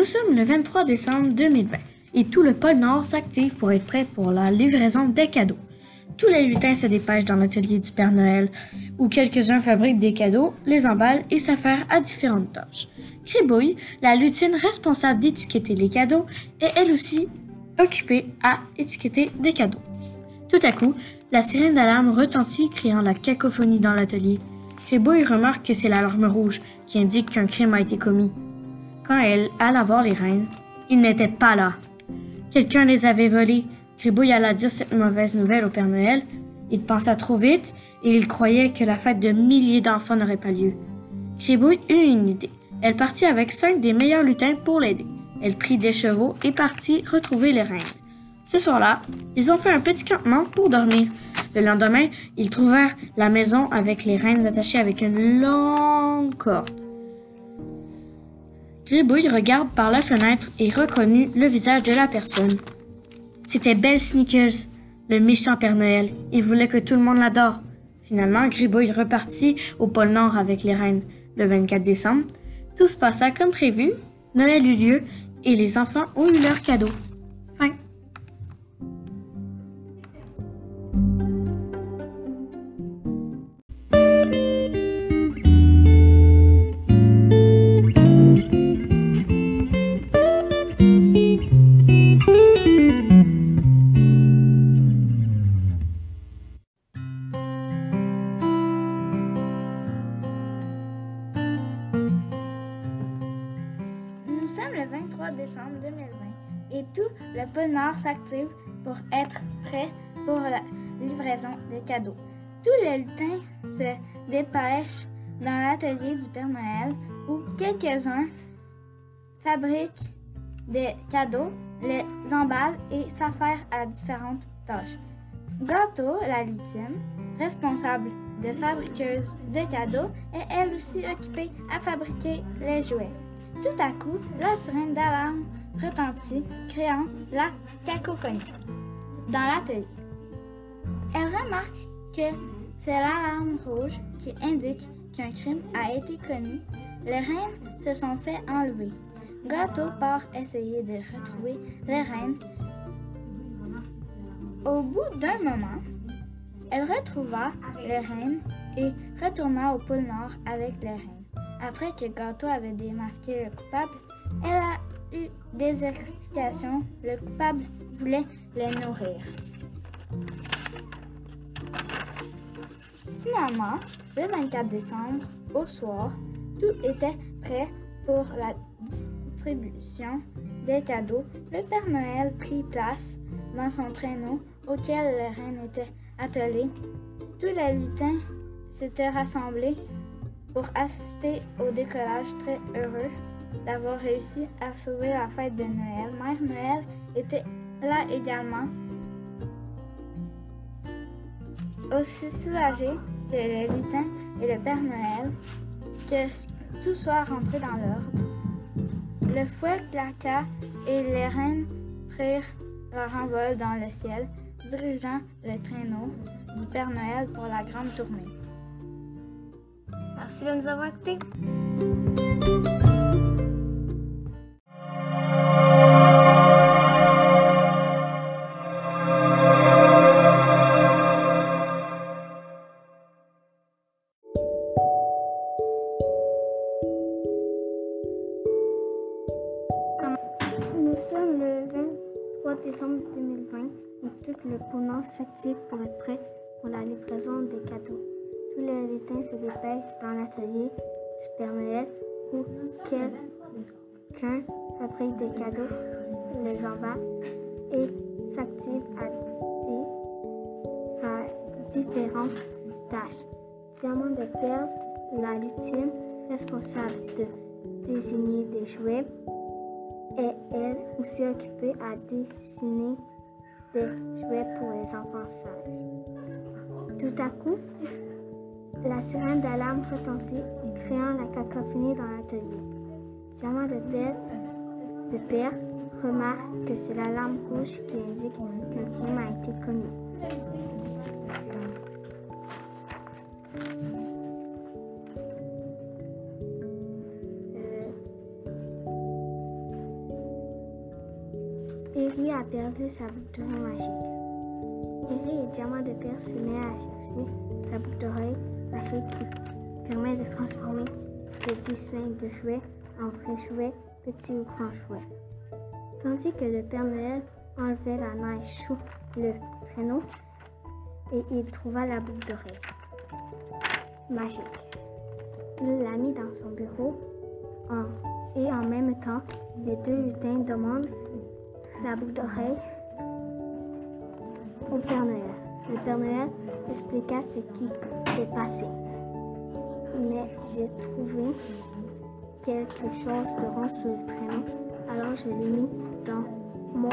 Nous sommes le 23 décembre 2020 et tout le pôle Nord s'active pour être prêt pour la livraison des cadeaux. Tous les lutins se dépêchent dans l'atelier du Père Noël, où quelques-uns fabriquent des cadeaux, les emballent et s'affairent à différentes tâches. Cribouille, la lutine responsable d'étiqueter les cadeaux, est elle aussi occupée à étiqueter des cadeaux. Tout à coup, la sirène d'alarme retentit, créant la cacophonie dans l'atelier. Cribouille remarque que c'est l'alarme rouge qui indique qu'un crime a été commis. Quand elle alla voir les reines, ils n'étaient pas là. Quelqu'un les avait volés. Cribouille alla dire cette mauvaise nouvelle au Père Noël. Il pensa trop vite et il croyait que la fête de milliers d'enfants n'aurait pas lieu. Cribouille eut une idée. Elle partit avec cinq des meilleurs lutins pour l'aider. Elle prit des chevaux et partit retrouver les reines. Ce soir-là, ils ont fait un petit campement pour dormir. Le lendemain, ils trouvèrent la maison avec les reines attachées avec une longue corde. Gribouille regarde par la fenêtre et reconnut le visage de la personne. C'était Belle Sneakers, le méchant Père Noël. Il voulait que tout le monde l'adore. Finalement, Gribouille repartit au pôle Nord avec les reines. Le 24 décembre, tout se passa comme prévu. Noël eut lieu et les enfants ont eu leurs cadeaux. Tout le pôle Nord s'active pour être prêt pour la livraison des cadeaux. Tous les lutins se dépêchent dans l'atelier du Père Noël où quelques-uns fabriquent des cadeaux, les emballent et s'affairent à différentes tâches. Gâteau, la lutine, responsable de fabriqueuse de cadeaux, est elle aussi occupée à fabriquer les jouets. Tout à coup, la sirène d'alarme retentit, créant la cacophonie dans l'atelier. Elle remarque que c'est l'alarme rouge qui indique qu'un crime a été commis. Les reines se sont fait enlever. Gâteau part essayer de retrouver les reines. Au bout d'un moment, elle retrouva les reines et retourna au pôle Nord avec les reines. Après que Gâteau avait démasqué le coupable, elle a eu des explications. Le coupable voulait les nourrir. Finalement, le 24 décembre, au soir, tout était prêt pour la distribution des cadeaux. Le Père Noël prit place dans son traîneau auquel les reines étaient attelées. Tous les lutins s'étaient rassemblés pour assister au décollage très heureux d'avoir réussi à sauver la fête de Noël. Mère Noël était là également, aussi soulagée que les lutins et le Père Noël, que tout soit rentré dans l'ordre. Le fouet claqua et les reines prirent leur envol dans le ciel, dirigeant le traîneau du Père Noël pour la grande tournée. Merci de nous avoir écoutés. Sommes le 23 décembre 2020 et tout le Nord s'active pour être prêt pour la livraison des cadeaux. Tous les lutins se dépêchent dans l'atelier du Père Noël où quelqu'un fabrique des cadeaux, les emballe et s'active à, différentes tâches. Diamant de Perle, la lutine responsable de désigner des jouets, est elle aussi occupée à dessiner des jouets pour les enfants sages. Tout à coup, la sirène d'alarme retentit, créant la cacophonie dans l'atelier. Diamant de Belle de Père remarque que c'est l'alarme rouge qui indique qu'un crime a été commis. A perdu sa boucle d'oreille magique. Thierry et Diamant de Pierre se met à chercher sa boucle d'oreille magique qui permet de transformer le dessin de jouets en vrais jouets, petits ou grands jouets. Tandis que le Père Noël enlevait la neige sous le traîneau et il trouva la boucle d'oreille magique. Il l'a mis dans son bureau et en même temps, les deux lutins demandent la boucle d'oreille au Père Noël. Le Père Noël expliqua ce qui s'est passé. Mais j'ai trouvé quelque chose de rond sur le traîneau, alors je l'ai mis dans mon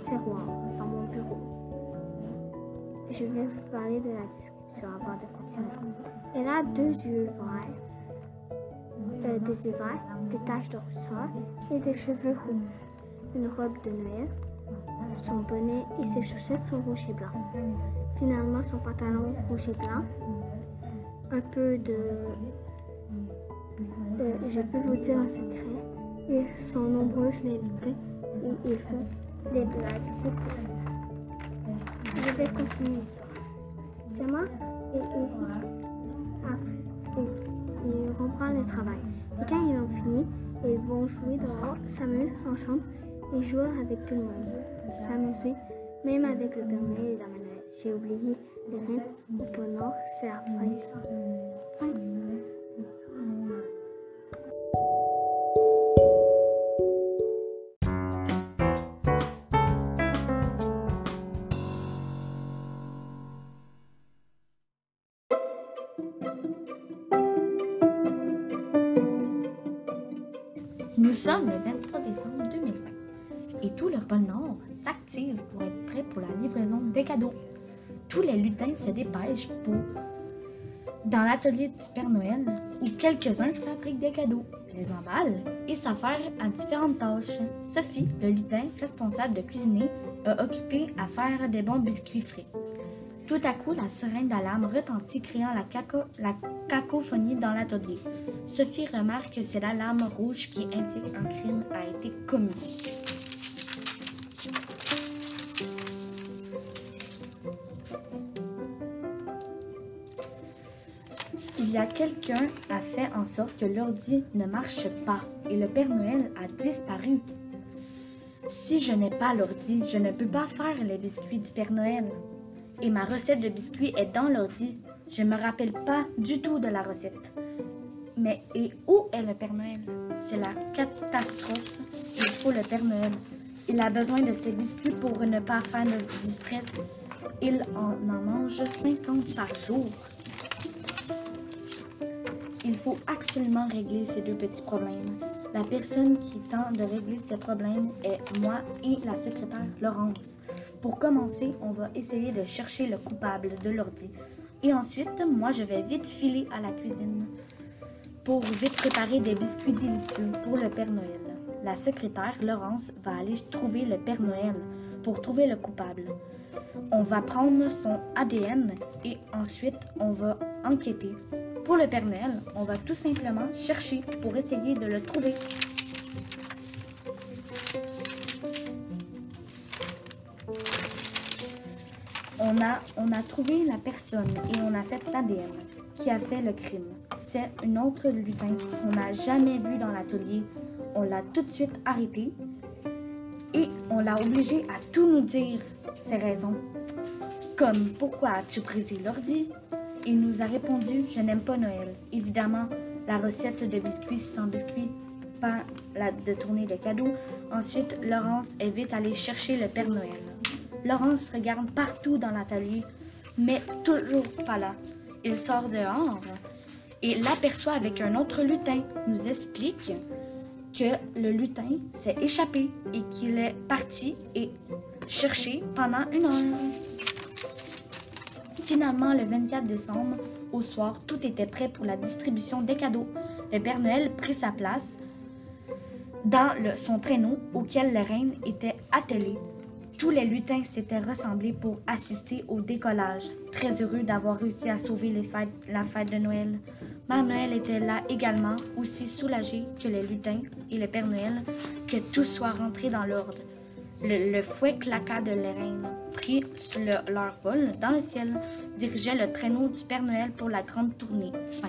tiroir, dans mon bureau. Je vais vous parler de la description avant de continuer. Elle a deux yeux verts, des yeux verts, des taches de rousseur et des cheveux roux. Une robe de Noël, son bonnet et ses chaussettes sont rouges et blancs. Finalement, son pantalon rouge et blanc, un peu de... euh, je peux vous dire un secret. Ils sont nombreux, lutins, et ils font des blagues. Je vais continuer l'histoire. Diamant et Uri après, et, ils reprennent le travail. Et quand ils ont fini, ils vont jouer dehors, s'amuser ensemble et jouer avec tout le monde. S'amuser, même avec le Père Noël et la Noël. J'ai oublié les reines au pôle Nord, c'est la. Fin. Nous sommes le 23 décembre 2020 tout le pôle Nord s'active pour être prêt pour la livraison des cadeaux. Tous les lutins se dépêchent pour dans l'atelier du Père Noël où quelques-uns fabriquent des cadeaux, les emballent et s'affairent à différentes tâches. Sophie, le lutin responsable de cuisiner, est occupée à faire des bons biscuits frais. Tout à coup, la sirène d'alarme retentit, créant la, la cacophonie dans l'atelier. Sophie remarque que c'est l'alarme rouge qui indique un crime a été commis. Quelqu'un a fait en sorte que l'ordi ne marche pas et le Père Noël a disparu. Si je n'ai pas l'ordi, je ne peux pas faire les biscuits du Père Noël. Et ma recette de biscuits est dans l'ordi. Je me rappelle pas du tout de la recette. Mais et où est le Père Noël? C'est la catastrophe. Il faut le Père Noël. Il a besoin de ses biscuits pour ne pas faire de- du stress. Il en, en mange 50 par jour. Il faut absolument régler ces deux petits problèmes. La personne qui tente de régler ces problèmes est moi et la secrétaire Laurence. Pour commencer, on va essayer de chercher le coupable de l'ordi. Et ensuite, moi, je vais vite filer à la cuisine pour vite préparer des biscuits délicieux pour le Père Noël. La secrétaire Laurence va aller trouver le Père Noël pour trouver le coupable. On va prendre son ADN et ensuite on va enquêter. Pour le on va tout simplement chercher pour essayer de le trouver. On a, on a trouvé la personne et on a fait l'ADN qui a fait le crime. C'est une autre lutin qu'on n'a jamais vu dans l'atelier. On l'a tout de suite arrêté et on l'a obligé à tout nous dire ses raisons. Comme pourquoi as-tu brisé l'ordi? Il nous a répondu Je n'aime pas Noël. Évidemment, la recette de biscuits sans biscuits, pas la de tournée de cadeaux. Ensuite, Laurence est vite allée chercher le Père Noël. Laurence regarde partout dans l'atelier, mais toujours pas là. Il sort dehors et l'aperçoit avec un autre lutin. Nous explique que le lutin s'est échappé et qu'il est parti et cherché pendant une heure. Finalement, le 24 décembre, au soir, tout était prêt pour la distribution des cadeaux. Le Père Noël prit sa place dans son traîneau auquel la reine était attelée. Tous les lutins s'étaient rassemblés pour assister au décollage, très heureux d'avoir réussi à sauver la fête de Noël. Mère Noël était là également, aussi soulagée que les lutins et le Père Noël, que tout soit rentré dans l'ordre. Le, fouet claqua de l'airain, prit leur vol dans le ciel, dirigeait le traîneau du Père Noël pour la grande tournée. Fin.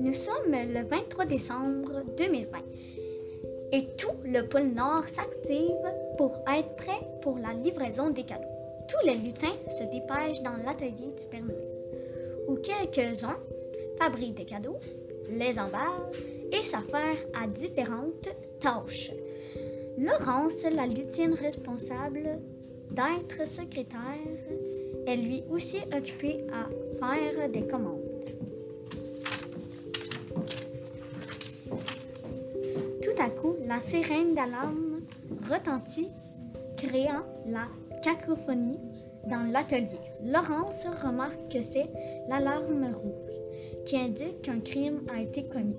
Nous sommes le 23 décembre 2020 et tout le pôle Nord s'active pour être prêt pour la livraison des cadeaux. Tous les lutins se dépêchent dans l'atelier du Père Noël, où quelques-uns fabriquent des cadeaux, les emballent et s'affairent à différentes tâches. Laurence, la lutine responsable d'être secrétaire, est lui aussi occupée à faire des commandes. Tout à coup, la sirène d'alarme retentit, créant la cacophonie dans l'atelier. Laurence remarque que c'est l'alarme rouge qui indique qu'un crime a été commis.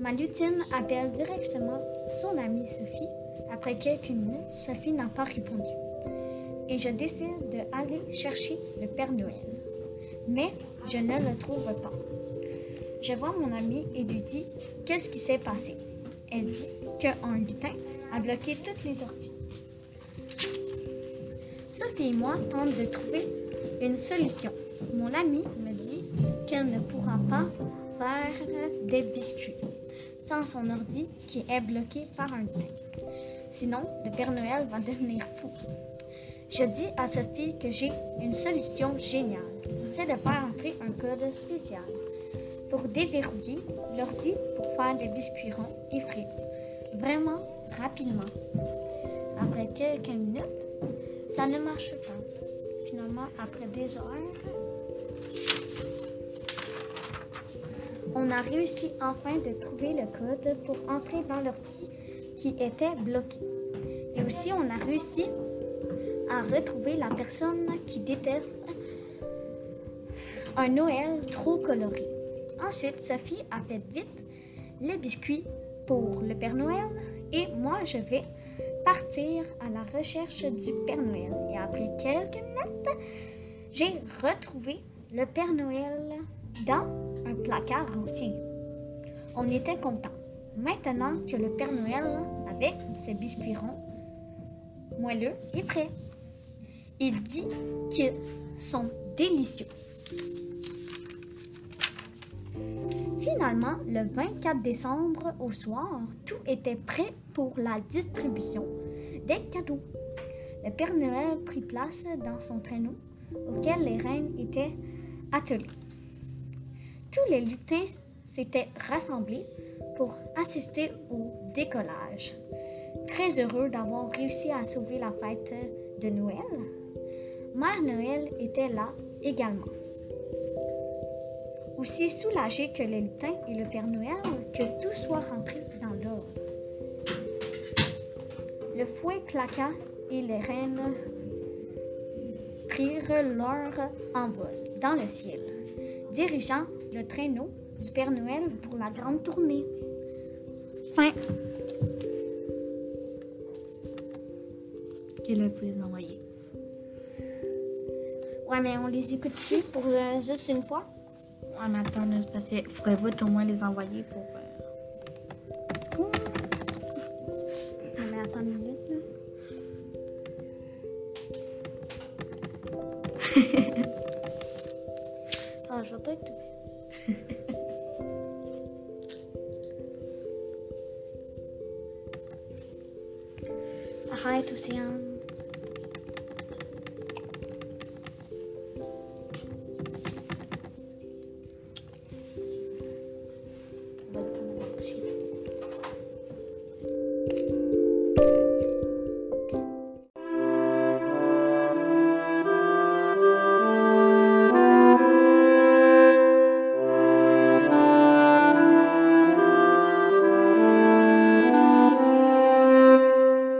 Ma lutine appelle directement son amie Sophie. Après quelques minutes, Sophie n'a pas répondu. Et je décide d'aller chercher le Père Noël. Mais je ne le trouve pas. Je vois mon amie et lui dis qu'est-ce qui s'est passé? Elle dit qu'un lutin a bloqué toutes les sorties. Sophie et moi tentons de trouver une solution. Mon amie me dit qu'elle ne pourra pas faire des biscuits sans son ordi qui est bloqué par un lutin. Sinon, le Père Noël va devenir fou. Je dis à Sophie que j'ai une solution géniale. C'est de faire entrer un code spécial pour déverrouiller l'ordi pour faire des biscuits ronds et frais. Vraiment rapidement. Après quelques minutes, ça ne marche pas. Finalement, après des heures, on a réussi enfin de trouver le code pour entrer dans l'ordi qui était bloqué. Et aussi, on a réussi à retrouver la personne qui déteste un Noël trop coloré. Ensuite, Sophie a fait vite les biscuits pour le Père Noël et moi, je vais partir à la recherche du Père Noël. Et après quelques minutes, j'ai retrouvé le Père Noël dans un placard ancien. On était contents. Maintenant que le Père Noël, avec ses biscuits ronds, moelleux, est prêt. Il dit qu'ils sont délicieux. Finalement, le 24 décembre au soir, tout était prêt pour la distribution des cadeaux. Le Père Noël prit place dans son traîneau auquel les reines étaient attelées. Tous les lutins s'étaient rassemblés pour assister au décollage. Très heureux d'avoir réussi à sauver la fête de Noël, Mère Noël était là également aussi soulagé que les lutins et le Père Noël que tout soit rentré dans l'ordre. Le fouet claqua et les reines prirent leur envol dans le ciel, dirigeant le traîneau du Père Noël pour la grande tournée. Fin. Quel là, faut les envoyer. Ouais, mais on les écoute dessus pour euh, juste une fois? Ouais, mais attends, parce qu'il faudrait au moins les envoyer pour. Euh... Cool. Non, mais attends une minute, là. Ah, je vais pas être tout.